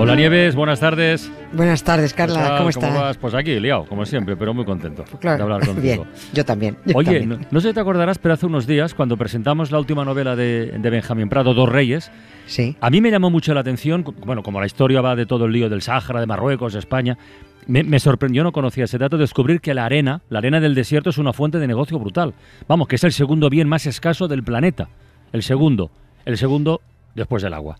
Hola Nieves, buenas tardes. Buenas tardes, Carla, ¿cómo estás? vas? Pues aquí, liado, como siempre, pero muy contento claro. de hablar contigo. Bien, yo también. yo Oye, también. no, no sé si te acordarás, pero hace unos días, cuando presentamos la última novela de, de Benjamín Prado, Dos Reyes, Sí. a mí me llamó mucho la atención, bueno, como la historia va de todo el lío del Sáhara, de Marruecos, de España, me, me sorprendió, no conocía ese dato, descubrir que la arena, la arena del desierto, es una fuente de negocio brutal. Vamos, que es el segundo bien más escaso del planeta. El segundo. El segundo después del agua.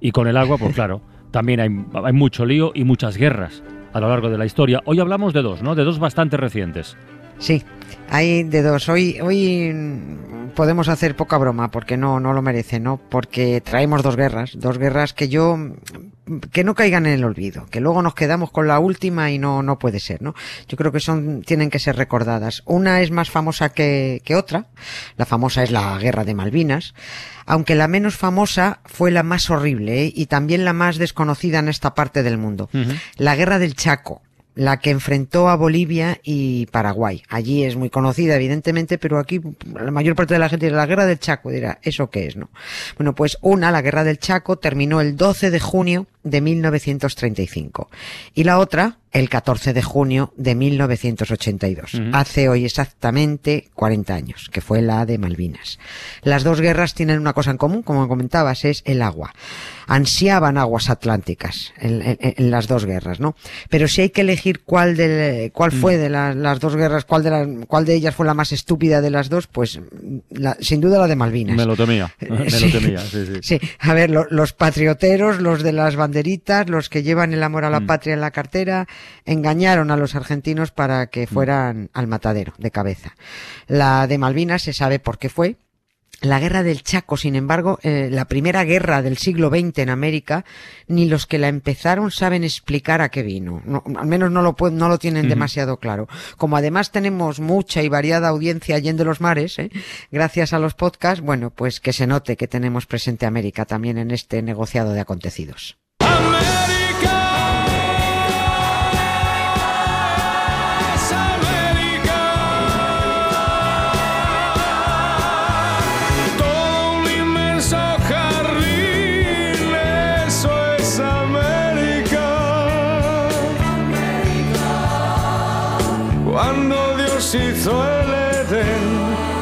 Y con el agua, pues claro, también hay, hay mucho lío y muchas guerras a lo largo de la historia. Hoy hablamos de dos, ¿no? De dos bastante recientes. Sí, hay de dos. Hoy, hoy podemos hacer poca broma porque no, no lo merece, ¿no? Porque traemos dos guerras, dos guerras que yo que no caigan en el olvido, que luego nos quedamos con la última y no, no puede ser, ¿no? Yo creo que son, tienen que ser recordadas. Una es más famosa que, que otra. La famosa es la guerra de Malvinas. Aunque la menos famosa fue la más horrible ¿eh? y también la más desconocida en esta parte del mundo. La guerra del Chaco la que enfrentó a Bolivia y Paraguay. Allí es muy conocida, evidentemente, pero aquí la mayor parte de la gente dirá la guerra del Chaco, dirá, ¿eso qué es, no? Bueno, pues una, la guerra del Chaco, terminó el 12 de junio de 1935 y la otra el 14 de junio de 1982. Ujú. Hace hoy exactamente 40 años, que fue la de Malvinas. Las dos guerras tienen una cosa en común, como comentabas, es el agua. Ansiaban aguas atlánticas en, en- en las dos guerras, ¿no? Pero si hay que elegir cuál de cuál fue de la- las dos guerras, cuál de las- cuál de ellas fue la más estúpida de las dos, pues la- sin duda la de Malvinas. Me lo temía. Me Sí. lo temía, sí, sí. Sí, a ver, lo- los patrioteros, los de las banderitas, los que llevan el amor a la Mm. patria en la cartera, engañaron a los argentinos para que fueran al matadero de cabeza. La de Malvinas se sabe por qué fue. La guerra del Chaco, sin embargo, eh, la primera guerra del siglo XX en América, ni los que la empezaron saben explicar a qué vino. No, al menos no lo, no lo tienen demasiado claro. Como además tenemos mucha y variada audiencia allí de los mares, ¿eh? gracias a los podcasts, bueno, pues que se note que tenemos presente América también en este negociado de acontecidos. Cuando Dios hizo el Edén,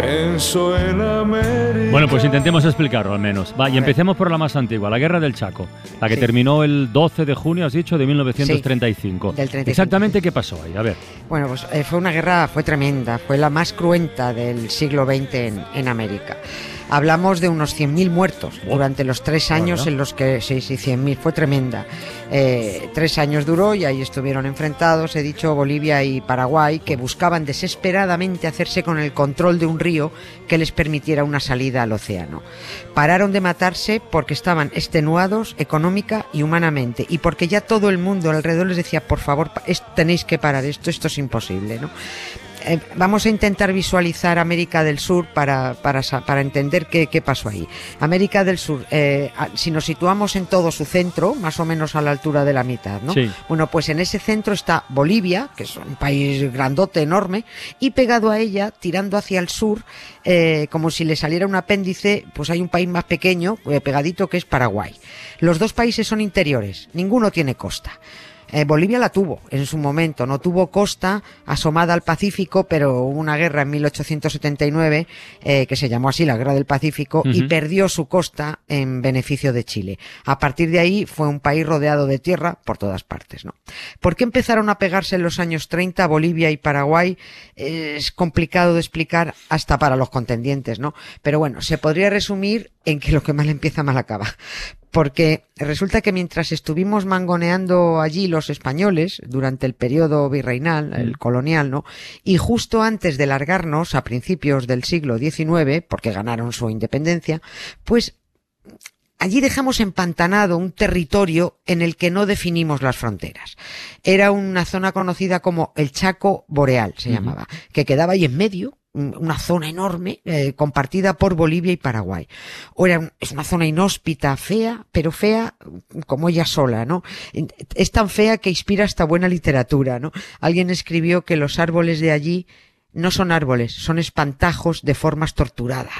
pensó en América. Bueno, pues intentemos explicarlo al menos. Va, y empecemos por la más antigua, la Guerra del Chaco, la que Sí. terminó el 12 de junio, has dicho, de 1935. Sí, del 35. Exactamente qué pasó ahí, a ver. Bueno, pues eh, fue una guerra, fue tremenda, fue la más cruenta del siglo XX en, en América. Hablamos de unos 100.000 muertos durante los tres años en los que, sí, sí, 100.000, fue tremenda. Eh, tres años duró y ahí estuvieron enfrentados, he dicho, Bolivia y Paraguay, que buscaban desesperadamente hacerse con el control de un río que les permitiera una salida al océano. Pararon de matarse porque estaban extenuados económica y humanamente y porque ya todo el mundo alrededor les decía, por favor, tenéis que parar esto, esto es imposible, ¿no? Eh, vamos a intentar visualizar América del Sur para, para, para entender qué, qué pasó ahí. América del Sur, eh, si nos situamos en todo su centro, más o menos a la altura de la mitad, ¿no? Sí. Bueno, pues en ese centro está Bolivia, que es un país grandote, enorme, y pegado a ella, tirando hacia el sur, eh, como si le saliera un apéndice, pues hay un país más pequeño, pegadito, que es Paraguay. Los dos países son interiores, ninguno tiene costa. Eh, Bolivia la tuvo en su momento, no tuvo costa asomada al Pacífico, pero hubo una guerra en 1879 eh, que se llamó así la Guerra del Pacífico y perdió su costa en beneficio de Chile. A partir de ahí fue un país rodeado de tierra por todas partes, ¿no? ¿Por qué empezaron a pegarse en los años 30 Bolivia y Paraguay? Eh, es complicado de explicar hasta para los contendientes, ¿no? Pero bueno, se podría resumir en que lo que mal empieza mal acaba. Porque resulta que mientras estuvimos mangoneando allí los españoles durante el periodo virreinal, el colonial, ¿no? Y justo antes de largarnos a principios del siglo XIX, porque ganaron su independencia, pues allí dejamos empantanado un territorio en el que no definimos las fronteras. Era una zona conocida como el Chaco Boreal, se llamaba, que quedaba ahí en medio, una zona enorme eh, compartida por Bolivia y Paraguay. O era es una zona inhóspita, fea, pero fea como ella sola, ¿no? Es tan fea que inspira hasta buena literatura, ¿no? Alguien escribió que los árboles de allí no son árboles, son espantajos de formas torturadas.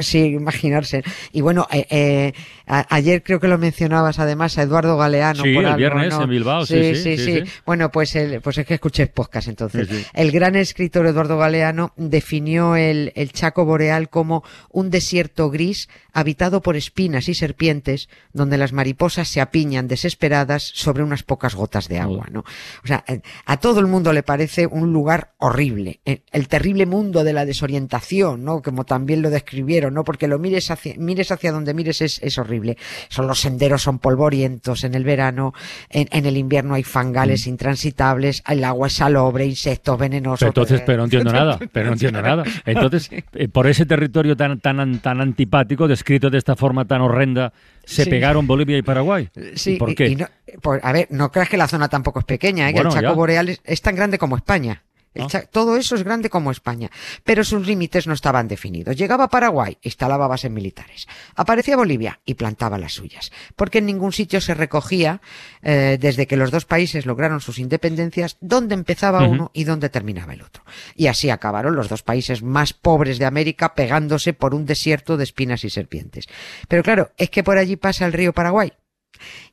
Sí, imaginarse. Y bueno, eh, eh, ayer creo que lo mencionabas además a Eduardo Galeano. Sí, el viernes en Bilbao. Sí sí, sí, Bueno, pues, el, pues es que escuché podcast entonces. El gran escritor Eduardo Galeano definió el, el Chaco Boreal como un desierto gris habitado por espinas y serpientes donde las mariposas se apiñan desesperadas sobre unas pocas gotas de agua, ¿no? O sea, eh, a todo el mundo le parece un lugar horrible el terrible mundo de la desorientación, ¿no? Como también lo describieron, ¿no? Porque lo mires hacia, mires hacia donde mires es, es horrible. Son los senderos son polvorientos en el verano, en, en el invierno hay fangales mm. intransitables, el agua es salobre, insectos venenosos. entonces, pero no entiendo nada, pero no entiendo nada. Entonces, eh, por ese territorio tan, tan, tan antipático, descrito de esta forma tan horrenda, se pegaron Bolivia y Paraguay. Sí, ¿Por qué? a ver, no creas que la zona tampoco es pequeña, ¿eh? que el Chaco Boreal es, tan grande como España. Todo eso es grande como España, pero sus límites no estaban definidos. Llegaba Paraguay, instalaba bases militares. Aparecía Bolivia y plantaba las suyas, porque en ningún sitio se recogía, eh, desde que los dos países lograron sus independencias, dónde empezaba uno y dónde terminaba el otro. Y así acabaron los dos países más pobres de América pegándose por un desierto de espinas y serpientes. Pero claro, es que por allí pasa el río Paraguay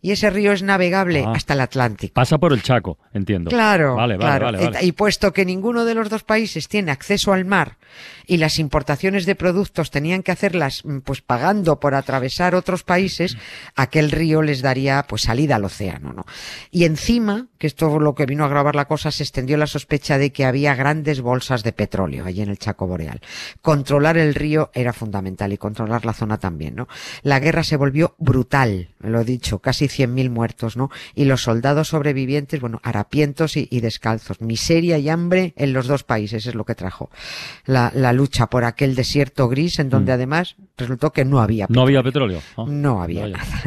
y ese río es navegable ah. hasta el Atlántico. Pasa por el Chaco, entiendo. Claro, vale, vale, Vale, y puesto que ninguno de los dos países tiene acceso al mar y las importaciones de productos tenían que hacerlas mm, pues pagando por atravesar otros países, aquel río les daría pues salida al océano, ¿no? Y encima, que esto lo que vino a grabar la cosa, se extendió la sospecha de que había grandes bolsas de petróleo allí en el Chaco Boreal. Controlar el río era fundamental y controlar la zona también, ¿no? La guerra se volvió brutal, lo he dicho, casi 100.000 muertos, ¿no? Y los soldados sobrevivientes, bueno, harapientos y, descalzos. Miseria y hambre en los dos países es lo que trajo la, lucha por aquel desierto gris en donde mm. además resultó que no había petróleo. No había petróleo. Ah, no había nada,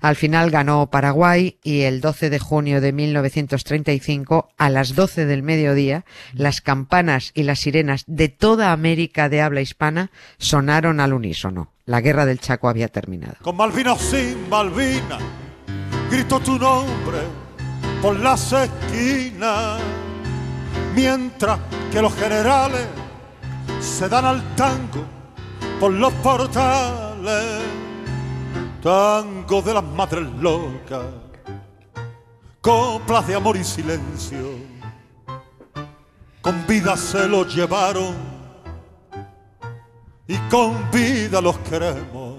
Al final ganó Paraguay y el 12 de junio de 1935, a las 12 del mediodía, las campanas y las sirenas de toda América de habla hispana sonaron al unísono. La guerra del Chaco había terminado. Con Malvina o sin Malvina, grito tu nombre por las esquinas, mientras que los generales se dan al tango por los portales, tango de las madres locas, coplas de amor y silencio, con vida se los llevaron y con vida los queremos.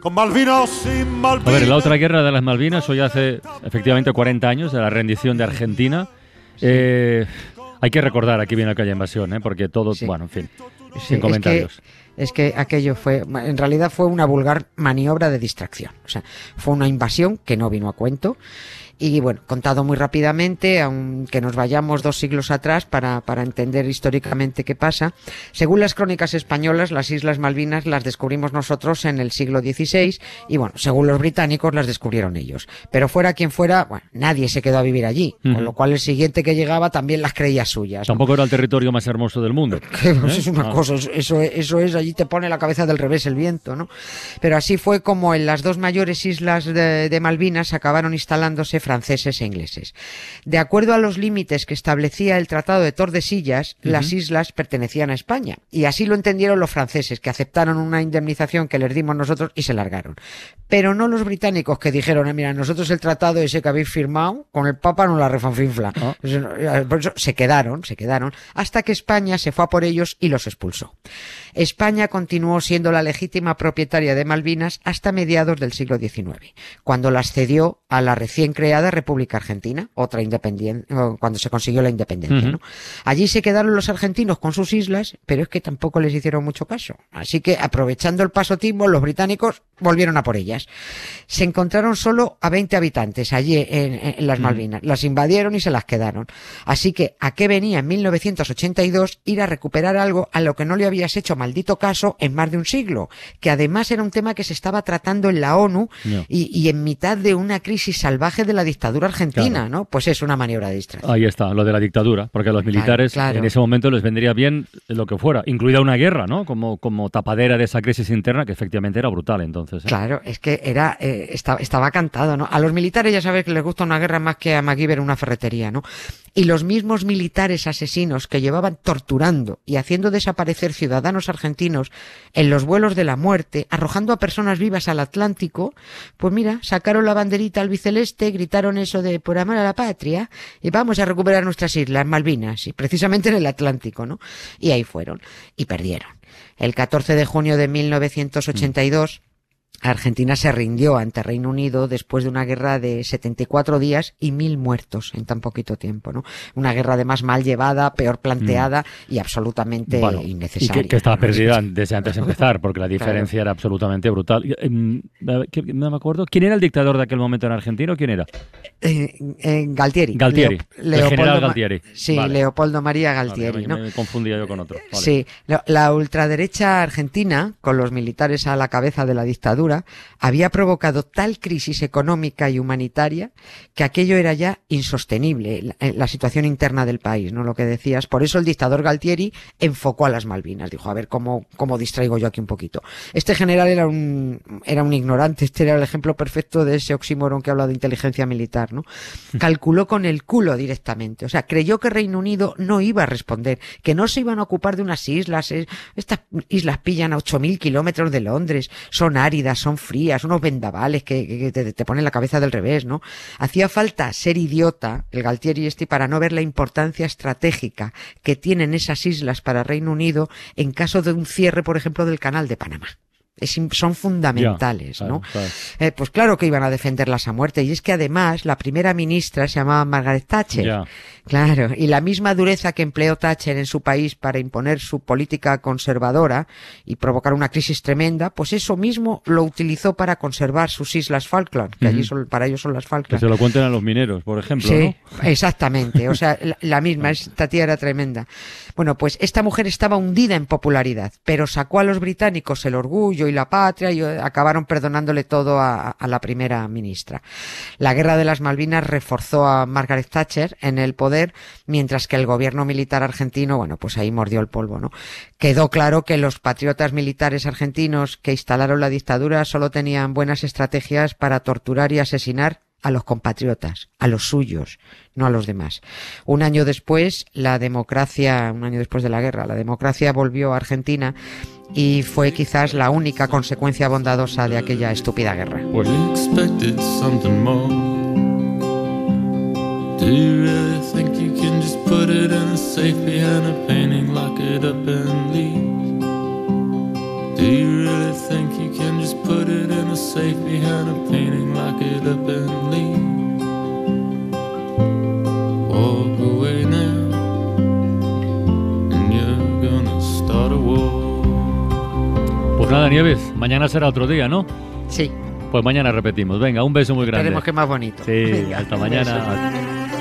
Con Malvinas sin Malvinas. A ver, la otra guerra de las Malvinas, hoy hace efectivamente 40 años de la rendición de Argentina. Eh, hay que recordar aquí viene aquella invasión, ¿eh? porque todo, bueno, en fin, sin comentarios. Es que, es que aquello fue, en realidad fue una vulgar maniobra de distracción. O sea, fue una invasión que no vino a cuento y bueno, contado muy rápidamente, aunque nos vayamos dos siglos atrás para, para entender históricamente qué pasa, según las crónicas españolas, las Islas Malvinas las descubrimos nosotros en el siglo XVI y bueno, según los británicos las descubrieron ellos. Pero fuera quien fuera, bueno, nadie se quedó a vivir allí, con lo cual el siguiente que llegaba también las creía suyas. Tampoco era el territorio más hermoso del mundo. Pues es una cosa, eso, eso es, allí te pone la cabeza del revés el viento, ¿no? Pero así fue como en las dos mayores islas de, de Malvinas acabaron instalándose franceses e ingleses. De acuerdo a los límites que establecía el Tratado de Tordesillas, las islas pertenecían a España. Y así lo entendieron los franceses, que aceptaron una indemnización que les dimos nosotros y se largaron. Pero no los británicos que dijeron, ah, mira, nosotros el tratado ese que habéis firmado, con el Papa no la refanfinfla. Por eso se quedaron, se quedaron, hasta que España se fue a por ellos y los expulsó. España continuó siendo la legítima propietaria de Malvinas hasta mediados del siglo XIX, cuando las cedió a la recién creada República Argentina, otra independiente, cuando se consiguió la independencia. Allí se quedaron los argentinos con sus islas, pero es que tampoco les hicieron mucho caso. Así que, aprovechando el pasotismo, los británicos volvieron a por ellas. Se encontraron solo a 20 habitantes allí en, las Malvinas. Las invadieron y se las quedaron. Así que, ¿a qué venía en 1982 ir a recuperar algo a lo que no le habías hecho maldito caso en más de un siglo, que además era un tema que se estaba tratando en la ONU y, y en mitad de una crisis salvaje de la dictadura argentina, Claro. ¿no? Pues es una maniobra de distracción. Ahí está, lo de la dictadura, porque a los Claro, militares claro. en ese momento les vendría bien lo que fuera, incluida una guerra, ¿no? Como, como tapadera de esa crisis interna que efectivamente era brutal entonces. ¿eh? Claro, es que era eh, estaba, estaba cantado, ¿no? A los militares ya sabes que les gusta una guerra más que a MacGyver una ferretería, ¿no? Y los mismos militares asesinos que llevaban torturando y haciendo desaparecer ciudadanos argentinos en los vuelos de la muerte, arrojando a personas vivas al Atlántico, pues mira, sacaron la banderita albiceleste, gritaron eso de por amor a la patria y vamos a recuperar nuestras islas Malvinas, y precisamente en el Atlántico, ¿no? Y ahí fueron y perdieron. El 14 de junio de 1982 Argentina se rindió ante Reino Unido después de una guerra de 74 días y mil muertos en tan poquito tiempo, ¿no? Una guerra además mal llevada, peor planteada y absolutamente Bueno, y innecesaria. que, que estaba ¿no? perdida desde antes de empezar, porque la diferencia era absolutamente brutal. Y, em, no me acuerdo. ¿Quién era el dictador de aquel momento en Argentina o quién era? Eh, eh, Galtieri. Galtieri, Leo- el general Galtieri. Sí, Vale. Leopoldo María Vale, Galtieri, me, ¿no? me confundía yo con otro. Vale. Sí, la ultraderecha argentina, con los militares a la cabeza de la dictadura, había provocado tal crisis económica y humanitaria que aquello era ya insostenible, la, eh, la situación interna del país, ¿no? Lo que decías. Por eso el dictador Galtieri enfocó a las Malvinas. Dijo, a ver cómo, cómo distraigo yo aquí un poquito. Este general era un, era un ignorante, este era el ejemplo perfecto de ese oxímoron que habla de inteligencia militar, ¿no? Calculó con el culo directamente. O sea, creyó que Reino Unido no iba a responder, que no se iban a ocupar de unas islas. eh, Estas islas pillan a 8.000 kilómetros de Londres, son áridas, son frías, unos vendavales que, te, te ponen la cabeza del revés, ¿no? Hacía falta ser idiota, el Galtieri este, para no ver la importancia estratégica que tienen esas islas para Reino Unido en caso de un cierre, por ejemplo, del canal de Panamá. Es son fundamentales, ¿no? claro. Eh, pues claro que iban a defenderlas a muerte. Y es que además la primera ministra se llamaba Margaret Thatcher. Claro, y la misma dureza que empleó Thatcher en su país para imponer su política conservadora y provocar una crisis tremenda, pues eso mismo lo utilizó para conservar sus islas Falkland, que allí son, para ellos son las Que Falkland. se lo cuenten a los mineros, por ejemplo, Sí, ¿no? exactamente. O sea, la, la misma, esta tía era tremenda. Bueno, pues esta mujer estaba hundida en popularidad, pero sacó a los británicos el orgullo y la patria y eh, acabaron perdonándole todo a, a la primera ministra. La guerra de las Malvinas reforzó a Margaret Thatcher en el poder, mientras que el gobierno militar argentino, bueno, pues ahí mordió el polvo, ¿no? Quedó claro que los patriotas militares argentinos que instalaron la dictadura solo tenían buenas estrategias para torturar y asesinar a los compatriotas, a los suyos, no a los demás. Un año después, la democracia, un año después de la guerra, la democracia volvió a Argentina y fue quizás la única consecuencia bondadosa de aquella estúpida guerra. Pues nada, Nieves, mañana será otro día, ¿no? Sí, Pues mañana repetimos. Venga, un beso muy grande. esperemos que más bonito. Sí, Venga, hasta mañana.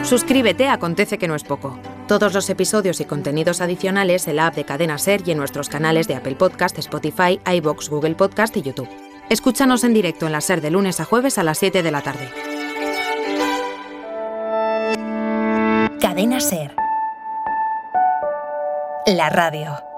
Suscríbete a Acontece que no es poco. Todos los episodios y contenidos adicionales en la app de Cadena Ser y en nuestros canales de Apple Podcast, Spotify, iBox, Google Podcast y YouTube. Escúchanos en directo en la Ser de lunes a jueves a las 7 de la tarde. Cadena Ser. La radio.